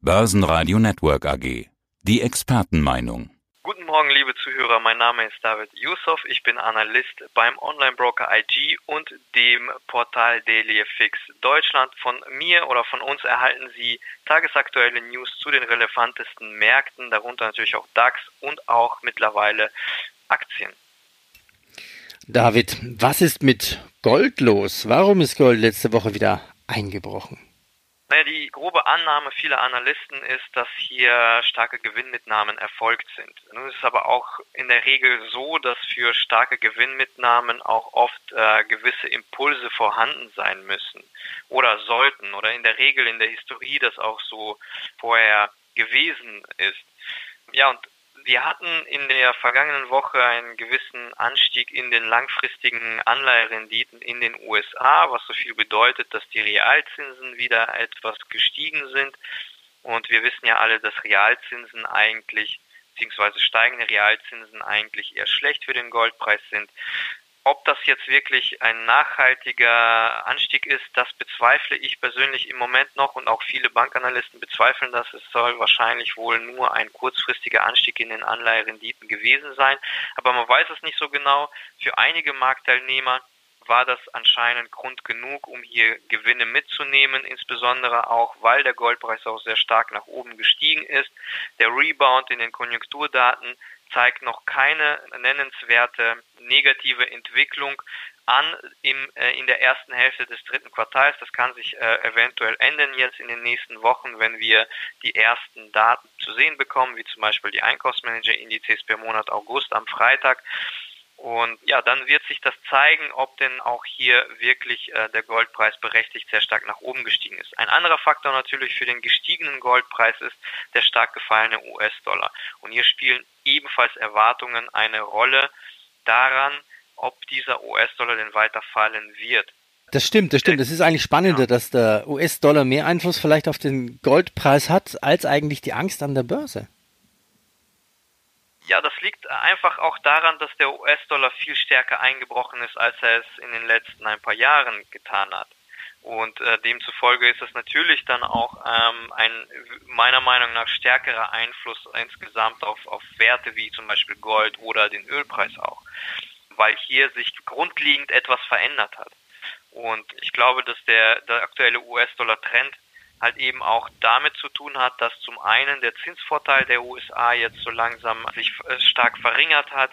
Börsenradio Network AG. Die Expertenmeinung. Guten Morgen, liebe Zuhörer. Mein Name ist David Yusuf. Ich bin Analyst beim Online-Broker IG und dem Portal DailyFX Deutschland. Von mir oder von uns erhalten Sie tagesaktuelle News zu den relevantesten Märkten, darunter natürlich auch DAX und auch mittlerweile Aktien. David, was ist mit Gold los? Warum ist Gold letzte Woche wieder eingebrochen? Naja, die grobe Annahme vieler Analysten ist, dass hier starke Gewinnmitnahmen erfolgt sind. Nun ist es aber auch in der Regel so, dass für starke Gewinnmitnahmen auch oft äh, gewisse Impulse vorhanden sein müssen oder sollten oder in der Regel in der Historie das auch so vorher gewesen ist. Ja, und wir hatten in der vergangenen Woche einen gewissen Anstieg in den langfristigen Anleiherenditen in den USA, was so viel bedeutet, dass die Realzinsen wieder etwas gestiegen sind. Und wir wissen ja alle, dass Realzinsen eigentlich beziehungsweise steigende Realzinsen eigentlich eher schlecht für den Goldpreis sind. Ob das jetzt wirklich ein nachhaltiger Anstieg ist, das bezweifle ich persönlich im Moment noch und auch viele Bankanalysten bezweifeln das. Es soll wahrscheinlich wohl nur ein kurzfristiger Anstieg in den Anleiherenditen gewesen sein. Aber man weiß es nicht so genau. Für einige Marktteilnehmer war das anscheinend Grund genug, um hier Gewinne mitzunehmen, insbesondere auch, weil der Goldpreis auch sehr stark nach oben gestiegen ist. Der Rebound in den Konjunkturdaten zeigt noch keine nennenswerte negative Entwicklung an im, äh, in der ersten Hälfte des dritten Quartals. Das kann sich äh, eventuell ändern jetzt in den nächsten Wochen, wenn wir die ersten Daten zu sehen bekommen, wie zum Beispiel die Einkaufsmanager-Indizes per Monat August am Freitag. Und ja, dann wird sich das zeigen, ob denn auch hier wirklich äh, der Goldpreis berechtigt sehr stark nach oben gestiegen ist. Ein anderer Faktor natürlich für den gestiegenen Goldpreis ist der stark gefallene US-Dollar. Und hier spielen ebenfalls Erwartungen eine Rolle daran, ob dieser US-Dollar denn weiter fallen wird. Das stimmt, das stimmt. Es ist eigentlich spannender, ja. dass der US-Dollar mehr Einfluss vielleicht auf den Goldpreis hat, als eigentlich die Angst an der Börse. Ja, das liegt einfach auch daran, dass der US-Dollar viel stärker eingebrochen ist, als er es in den letzten ein paar Jahren getan hat. Und äh, demzufolge ist es natürlich dann auch ähm, ein meiner Meinung nach stärkerer Einfluss insgesamt auf, auf Werte wie zum Beispiel Gold oder den Ölpreis auch, weil hier sich grundlegend etwas verändert hat. Und ich glaube, dass der, der aktuelle US-Dollar-Trend halt eben auch damit zu tun hat, dass zum einen der Zinsvorteil der USA jetzt so langsam sich äh, stark verringert hat,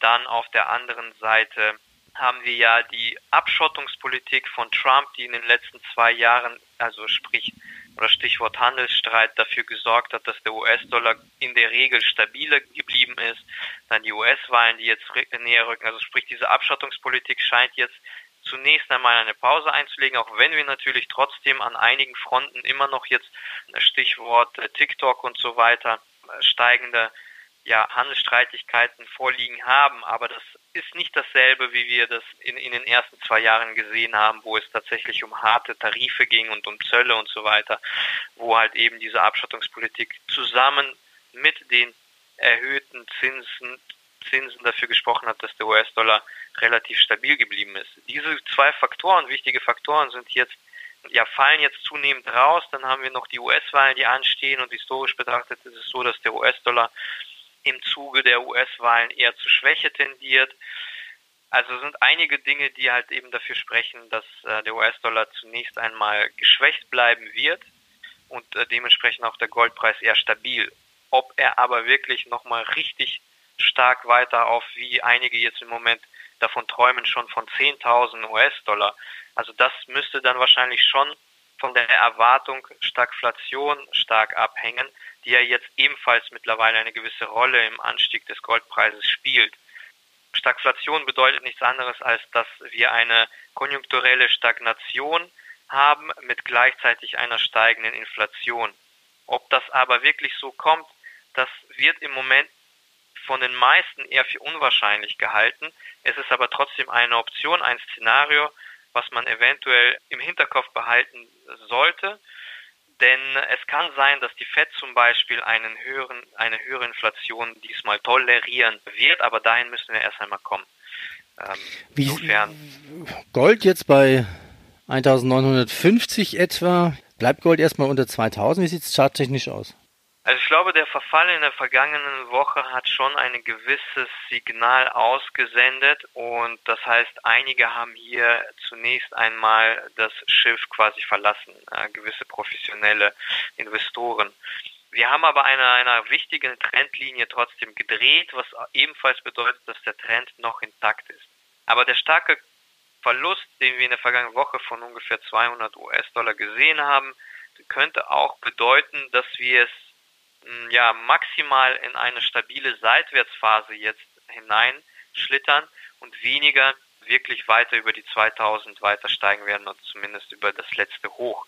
dann auf der anderen Seite haben wir ja die Abschottungspolitik von Trump, die in den letzten zwei Jahren, also sprich oder Stichwort Handelsstreit, dafür gesorgt hat, dass der US-Dollar in der Regel stabiler geblieben ist. Dann die US-Wahlen, die jetzt näher rücken. Also sprich, diese Abschottungspolitik scheint jetzt zunächst einmal eine Pause einzulegen, auch wenn wir natürlich trotzdem an einigen Fronten immer noch jetzt Stichwort äh, TikTok und so weiter äh, steigende ja, Handelsstreitigkeiten vorliegen haben, aber das ist nicht dasselbe, wie wir das in, in den ersten zwei Jahren gesehen haben, wo es tatsächlich um harte Tarife ging und um Zölle und so weiter, wo halt eben diese Abschottungspolitik zusammen mit den erhöhten Zinsen, Zinsen dafür gesprochen hat, dass der US-Dollar relativ stabil geblieben ist. Diese zwei Faktoren, wichtige Faktoren, sind jetzt ja, fallen jetzt zunehmend raus. Dann haben wir noch die US-Wahlen, die anstehen und historisch betrachtet ist es so, dass der US-Dollar im Zuge der US-Wahlen eher zu Schwäche tendiert. Also sind einige Dinge, die halt eben dafür sprechen, dass äh, der US-Dollar zunächst einmal geschwächt bleiben wird und äh, dementsprechend auch der Goldpreis eher stabil. Ob er aber wirklich nochmal richtig stark weiter auf, wie einige jetzt im Moment davon träumen, schon von 10.000 US-Dollar. Also das müsste dann wahrscheinlich schon von der Erwartung Stagflation stark abhängen, die ja jetzt ebenfalls mittlerweile eine gewisse Rolle im Anstieg des Goldpreises spielt. Stagflation bedeutet nichts anderes, als dass wir eine konjunkturelle Stagnation haben mit gleichzeitig einer steigenden Inflation. Ob das aber wirklich so kommt, das wird im Moment von den meisten eher für unwahrscheinlich gehalten. Es ist aber trotzdem eine Option, ein Szenario, was man eventuell im Hinterkopf behalten sollte. Denn es kann sein, dass die FED zum Beispiel einen höheren, eine höhere Inflation diesmal tolerieren wird, aber dahin müssen wir erst einmal kommen. Ähm, Wie insofern. Gold jetzt bei 1950 etwa. Bleibt Gold erstmal unter 2000? Wie sieht es charttechnisch aus? Also ich glaube, der Verfall in der vergangenen Woche hat schon ein gewisses Signal ausgesendet und das heißt, einige haben hier zunächst einmal das Schiff quasi verlassen, äh, gewisse professionelle Investoren. Wir haben aber eine einer wichtigen Trendlinie trotzdem gedreht, was ebenfalls bedeutet, dass der Trend noch intakt ist. Aber der starke Verlust, den wir in der vergangenen Woche von ungefähr 200 US-Dollar gesehen haben, könnte auch bedeuten, dass wir es ja maximal in eine stabile Seitwärtsphase jetzt hineinschlittern und weniger wirklich weiter über die 2000 weiter steigen werden oder zumindest über das letzte Hoch.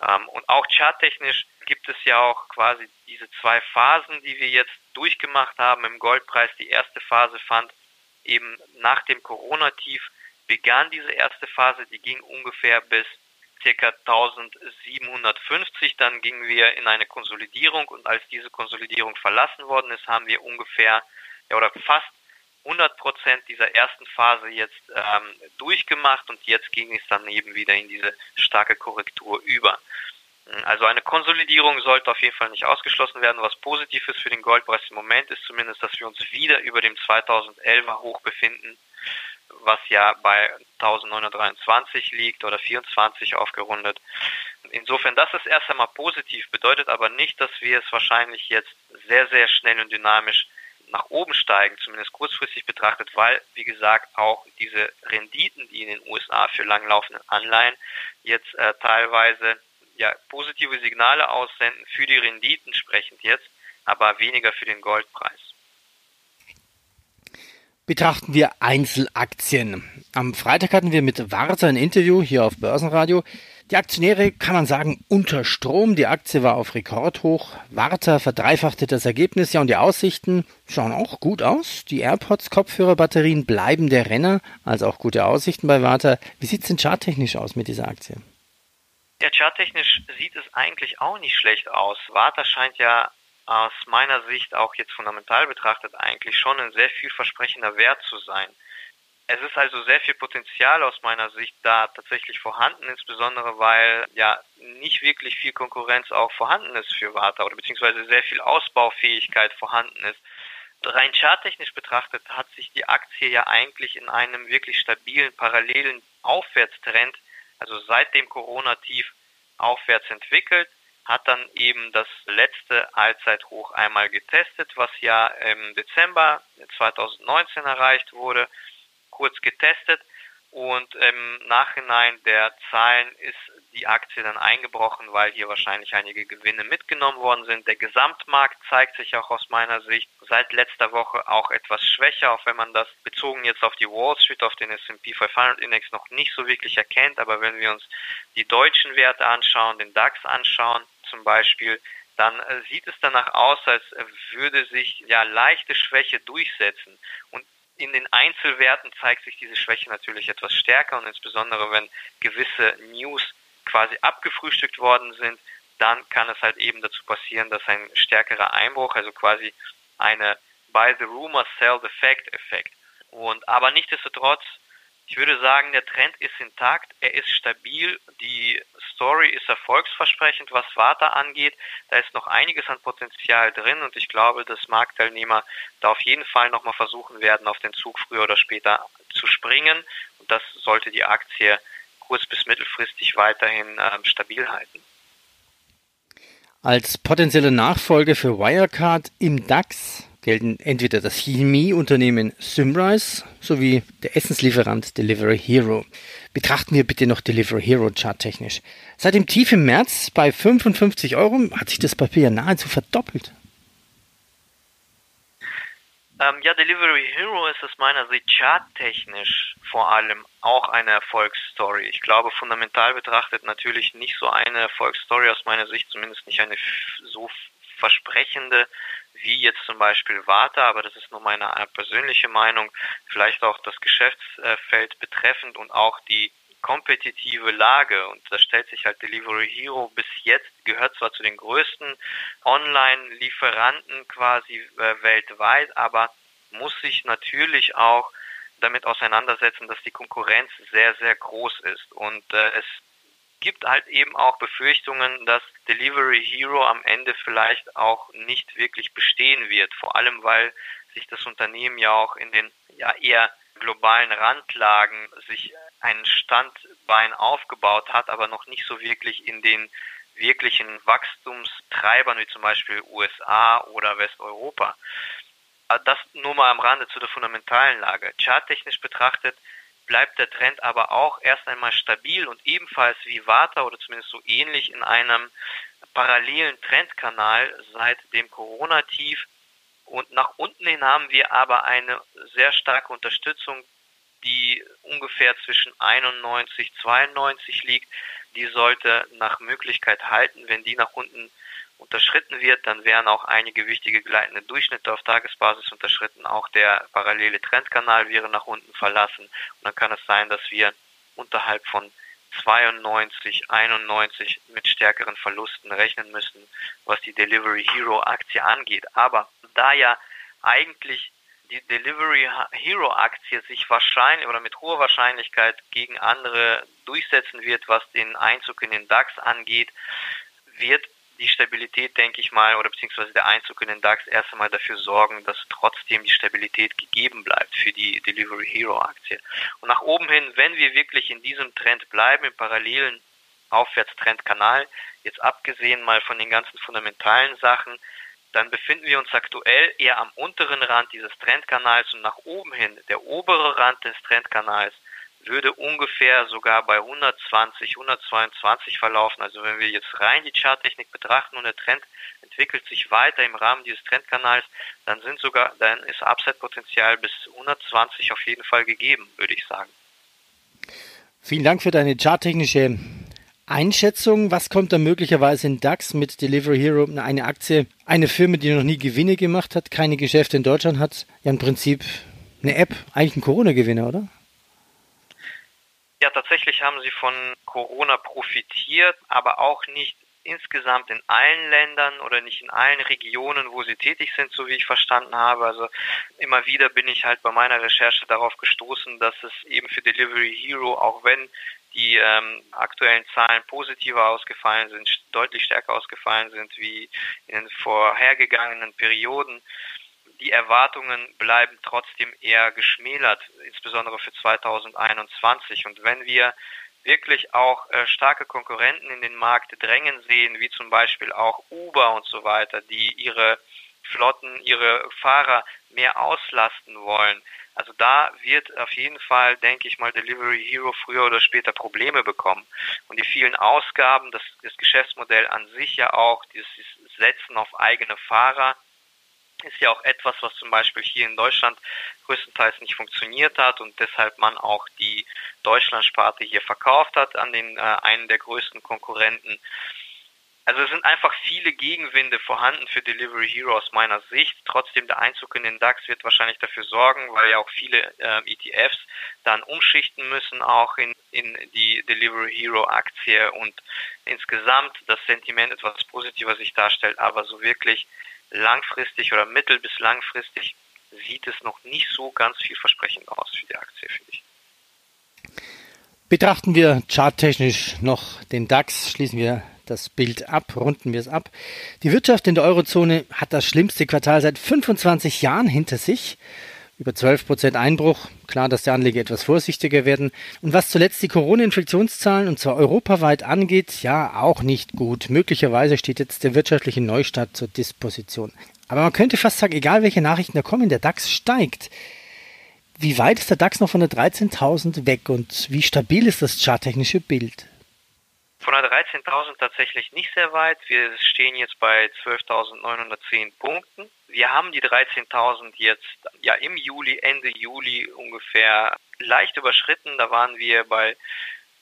Ähm, und auch charttechnisch gibt es ja auch quasi diese zwei Phasen, die wir jetzt durchgemacht haben im Goldpreis. Die erste Phase fand eben nach dem Corona-Tief begann diese erste Phase, die ging ungefähr bis ca. 1750, dann gingen wir in eine Konsolidierung und als diese Konsolidierung verlassen worden ist, haben wir ungefähr ja, oder fast 100 Prozent dieser ersten Phase jetzt ähm, durchgemacht und jetzt ging es dann eben wieder in diese starke Korrektur über. Also eine Konsolidierung sollte auf jeden Fall nicht ausgeschlossen werden. Was positiv ist für den Goldpreis im Moment ist zumindest, dass wir uns wieder über dem 2011er Hoch befinden, was ja bei 1923 liegt oder 24 aufgerundet. Insofern, das ist erst einmal positiv, bedeutet aber nicht, dass wir es wahrscheinlich jetzt sehr, sehr schnell und dynamisch nach oben steigen, zumindest kurzfristig betrachtet, weil, wie gesagt, auch diese Renditen, die in den USA für langlaufende Anleihen jetzt äh, teilweise ja, positive Signale aussenden, für die Renditen sprechend jetzt, aber weniger für den Goldpreis. Betrachten wir Einzelaktien. Am Freitag hatten wir mit Warta ein Interview hier auf Börsenradio. Die Aktionäre kann man sagen unter Strom. Die Aktie war auf Rekordhoch. Warta verdreifachte das Ergebnis. Ja, und die Aussichten schauen auch gut aus. Die AirPods Kopfhörerbatterien bleiben der Renner, also auch gute Aussichten bei Warta. Wie sieht es denn charttechnisch aus mit dieser Aktie? Ja, charttechnisch sieht es eigentlich auch nicht schlecht aus. Warta scheint ja aus meiner Sicht auch jetzt fundamental betrachtet eigentlich schon ein sehr vielversprechender Wert zu sein. Es ist also sehr viel Potenzial aus meiner Sicht da tatsächlich vorhanden, insbesondere weil ja nicht wirklich viel Konkurrenz auch vorhanden ist für Warta oder beziehungsweise sehr viel Ausbaufähigkeit vorhanden ist. Rein charttechnisch betrachtet hat sich die Aktie ja eigentlich in einem wirklich stabilen, parallelen Aufwärtstrend, also seit dem Corona-Tief aufwärts entwickelt, hat dann eben das letzte Allzeithoch einmal getestet, was ja im Dezember 2019 erreicht wurde kurz getestet und im Nachhinein der Zahlen ist die Aktie dann eingebrochen, weil hier wahrscheinlich einige Gewinne mitgenommen worden sind. Der Gesamtmarkt zeigt sich auch aus meiner Sicht seit letzter Woche auch etwas schwächer, auch wenn man das bezogen jetzt auf die Wall Street, auf den S&P 500 Index noch nicht so wirklich erkennt. Aber wenn wir uns die deutschen Werte anschauen, den DAX anschauen zum Beispiel, dann äh, sieht es danach aus, als würde sich ja leichte Schwäche durchsetzen. Und in den Einzelwerten zeigt sich diese Schwäche natürlich etwas stärker und insbesondere wenn gewisse News quasi abgefrühstückt worden sind, dann kann es halt eben dazu passieren, dass ein stärkerer Einbruch, also quasi eine Buy the Rumor, Sell the Fact Effekt. Und aber nichtsdestotrotz ich würde sagen, der Trend ist intakt, er ist stabil, die Story ist erfolgsversprechend, was Warta angeht. Da ist noch einiges an Potenzial drin und ich glaube, dass Marktteilnehmer da auf jeden Fall nochmal versuchen werden, auf den Zug früher oder später zu springen. Und das sollte die Aktie kurz- bis mittelfristig weiterhin äh, stabil halten. Als potenzielle Nachfolge für Wirecard im DAX gelten entweder das Chemieunternehmen Symrise sowie der Essenslieferant Delivery Hero. Betrachten wir bitte noch Delivery Hero charttechnisch. Seit dem Tief im März bei 55 Euro hat sich das Papier nahezu verdoppelt. Ähm, ja, Delivery Hero ist aus meiner Sicht charttechnisch vor allem auch eine Erfolgsstory. Ich glaube, fundamental betrachtet natürlich nicht so eine Erfolgsstory aus meiner Sicht, zumindest nicht eine so versprechende wie jetzt zum Beispiel Warta, aber das ist nur meine persönliche Meinung, vielleicht auch das Geschäftsfeld betreffend und auch die kompetitive Lage. Und da stellt sich halt Delivery Hero bis jetzt gehört zwar zu den größten Online-Lieferanten quasi äh, weltweit, aber muss sich natürlich auch damit auseinandersetzen, dass die Konkurrenz sehr, sehr groß ist. Und äh, es gibt halt eben auch Befürchtungen, dass Delivery Hero am Ende vielleicht auch nicht wirklich bestehen wird. Vor allem, weil sich das Unternehmen ja auch in den ja eher globalen Randlagen sich ein Standbein aufgebaut hat, aber noch nicht so wirklich in den wirklichen Wachstumstreibern wie zum Beispiel USA oder Westeuropa. Das nur mal am Rande zu der fundamentalen Lage. Charttechnisch betrachtet bleibt der Trend aber auch erst einmal stabil und ebenfalls wie Vata oder zumindest so ähnlich in einem parallelen Trendkanal seit dem Corona-Tief. Und nach unten hin haben wir aber eine sehr starke Unterstützung, die ungefähr zwischen 91, 92 liegt. Die sollte nach Möglichkeit halten. Wenn die nach unten unterschritten wird, dann wären auch einige wichtige gleitende Durchschnitte auf Tagesbasis unterschritten. Auch der parallele Trendkanal wäre nach unten verlassen. Und dann kann es sein, dass wir unterhalb von 92, 91 mit stärkeren Verlusten rechnen müssen, was die Delivery Hero Aktie angeht. Aber da ja eigentlich die Delivery Hero Aktie sich wahrscheinlich oder mit hoher Wahrscheinlichkeit gegen andere durchsetzen wird, was den Einzug in den DAX angeht, wird die Stabilität, denke ich mal, oder beziehungsweise der Einzug in den DAX erst einmal dafür sorgen, dass trotzdem die Stabilität gegeben bleibt für die Delivery Hero Aktie. Und nach oben hin, wenn wir wirklich in diesem Trend bleiben, im parallelen Aufwärtstrendkanal, jetzt abgesehen mal von den ganzen fundamentalen Sachen, dann befinden wir uns aktuell eher am unteren Rand dieses Trendkanals und nach oben hin, der obere Rand des Trendkanals, würde ungefähr sogar bei 120, 122 verlaufen. Also wenn wir jetzt rein die Charttechnik betrachten und der Trend entwickelt sich weiter im Rahmen dieses Trendkanals, dann sind sogar, dann ist Upside-Potenzial bis 120 auf jeden Fall gegeben, würde ich sagen. Vielen Dank für deine charttechnische Einschätzung. Was kommt da möglicherweise in DAX mit Delivery Hero? Eine Aktie, eine Firma, die noch nie Gewinne gemacht hat, keine Geschäfte in Deutschland hat, ja im Prinzip eine App, eigentlich ein Corona-Gewinner, oder? Ja, tatsächlich haben sie von Corona profitiert, aber auch nicht insgesamt in allen Ländern oder nicht in allen Regionen, wo sie tätig sind, so wie ich verstanden habe. Also immer wieder bin ich halt bei meiner Recherche darauf gestoßen, dass es eben für Delivery Hero, auch wenn die ähm, aktuellen Zahlen positiver ausgefallen sind, deutlich stärker ausgefallen sind wie in den vorhergegangenen Perioden, die Erwartungen bleiben trotzdem eher geschmälert, insbesondere für 2021. Und wenn wir wirklich auch äh, starke Konkurrenten in den Markt drängen sehen, wie zum Beispiel auch Uber und so weiter, die ihre Flotten, ihre Fahrer mehr auslasten wollen. Also da wird auf jeden Fall, denke ich mal, Delivery Hero früher oder später Probleme bekommen. Und die vielen Ausgaben, das, das Geschäftsmodell an sich ja auch, dieses Setzen auf eigene Fahrer, ist ja auch etwas, was zum Beispiel hier in Deutschland größtenteils nicht funktioniert hat und deshalb man auch die Deutschlandsparte hier verkauft hat an den äh, einen der größten Konkurrenten. Also es sind einfach viele Gegenwinde vorhanden für Delivery Hero aus meiner Sicht. Trotzdem der Einzug in den DAX wird wahrscheinlich dafür sorgen, weil ja auch viele äh, ETFs dann umschichten müssen, auch in, in die Delivery Hero Aktie und insgesamt das Sentiment etwas positiver sich darstellt, aber so wirklich langfristig oder mittel- bis langfristig sieht es noch nicht so ganz vielversprechend aus für die Aktie, finde ich. Betrachten wir charttechnisch noch den DAX, schließen wir das Bild ab, runden wir es ab. Die Wirtschaft in der Eurozone hat das schlimmste Quartal seit 25 Jahren hinter sich über 12 Prozent Einbruch. Klar, dass die Anleger etwas vorsichtiger werden. Und was zuletzt die Corona-Infektionszahlen, und zwar europaweit angeht, ja, auch nicht gut. Möglicherweise steht jetzt der wirtschaftliche Neustart zur Disposition. Aber man könnte fast sagen, egal welche Nachrichten da kommen, der DAX steigt. Wie weit ist der DAX noch von der 13.000 weg und wie stabil ist das charttechnische Bild? Von der 13.000 tatsächlich nicht sehr weit. Wir stehen jetzt bei 12.910 Punkten wir haben die 13.000 jetzt ja im Juli, Ende Juli ungefähr leicht überschritten. Da waren wir bei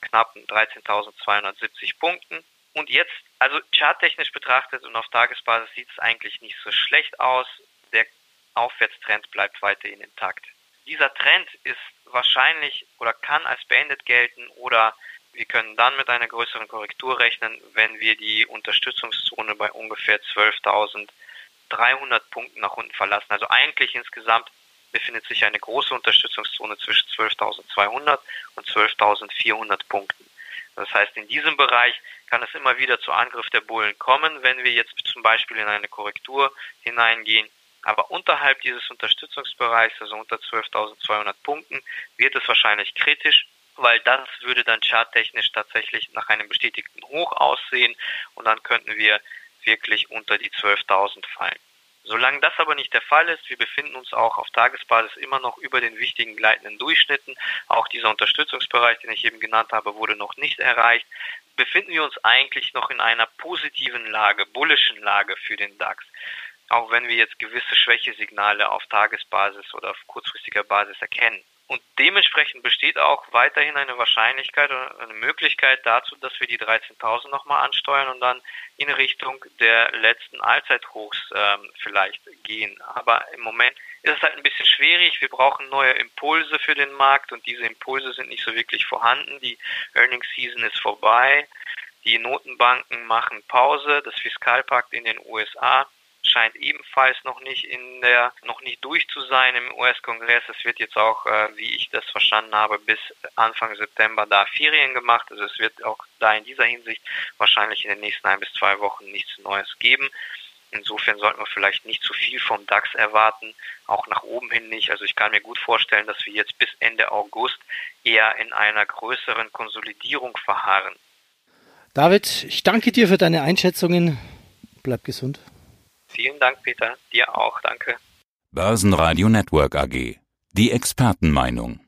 knapp 13.270 Punkten. Und jetzt, also charttechnisch betrachtet und auf Tagesbasis sieht es eigentlich nicht so schlecht aus. Der Aufwärtstrend bleibt weiterhin intakt. Dieser Trend ist wahrscheinlich oder kann als beendet gelten oder wir können dann mit einer größeren Korrektur rechnen, wenn wir die Unterstützungszone bei ungefähr 12.000 300 Punkten nach unten verlassen. Also eigentlich insgesamt befindet sich eine große Unterstützungszone zwischen 12.200 und 12.400 Punkten. Das heißt, in diesem Bereich kann es immer wieder zu Angriff der Bullen kommen, wenn wir jetzt zum Beispiel in eine Korrektur hineingehen. Aber unterhalb dieses Unterstützungsbereichs, also unter 12.200 Punkten, wird es wahrscheinlich kritisch, weil das würde dann charttechnisch tatsächlich nach einem bestätigten Hoch aussehen und dann könnten wir wirklich unter die 12.000 fallen. Solange das aber nicht der Fall ist, wir befinden uns auch auf Tagesbasis immer noch über den wichtigen gleitenden Durchschnitten. Auch dieser Unterstützungsbereich, den ich eben genannt habe, wurde noch nicht erreicht. Befinden wir uns eigentlich noch in einer positiven Lage, bullischen Lage für den DAX. Auch wenn wir jetzt gewisse Schwächesignale auf Tagesbasis oder auf kurzfristiger Basis erkennen. Und dementsprechend besteht auch weiterhin eine Wahrscheinlichkeit oder eine Möglichkeit dazu, dass wir die 13.000 nochmal ansteuern und dann in Richtung der letzten Allzeithochs ähm, vielleicht gehen. Aber im Moment ist es halt ein bisschen schwierig. Wir brauchen neue Impulse für den Markt und diese Impulse sind nicht so wirklich vorhanden. Die Earnings Season ist vorbei. Die Notenbanken machen Pause. Das Fiskalpakt in den USA scheint ebenfalls noch nicht in der noch nicht durch zu sein im US-Kongress. Es wird jetzt auch, äh, wie ich das verstanden habe, bis Anfang September da Ferien gemacht. Also es wird auch da in dieser Hinsicht wahrscheinlich in den nächsten ein bis zwei Wochen nichts Neues geben. Insofern sollten wir vielleicht nicht zu viel vom DAX erwarten, auch nach oben hin nicht. Also ich kann mir gut vorstellen, dass wir jetzt bis Ende August eher in einer größeren Konsolidierung verharren. David, ich danke dir für deine Einschätzungen. Bleib gesund. Vielen Dank, Peter. Dir auch. Danke. Börsenradio Network AG. Die Expertenmeinung.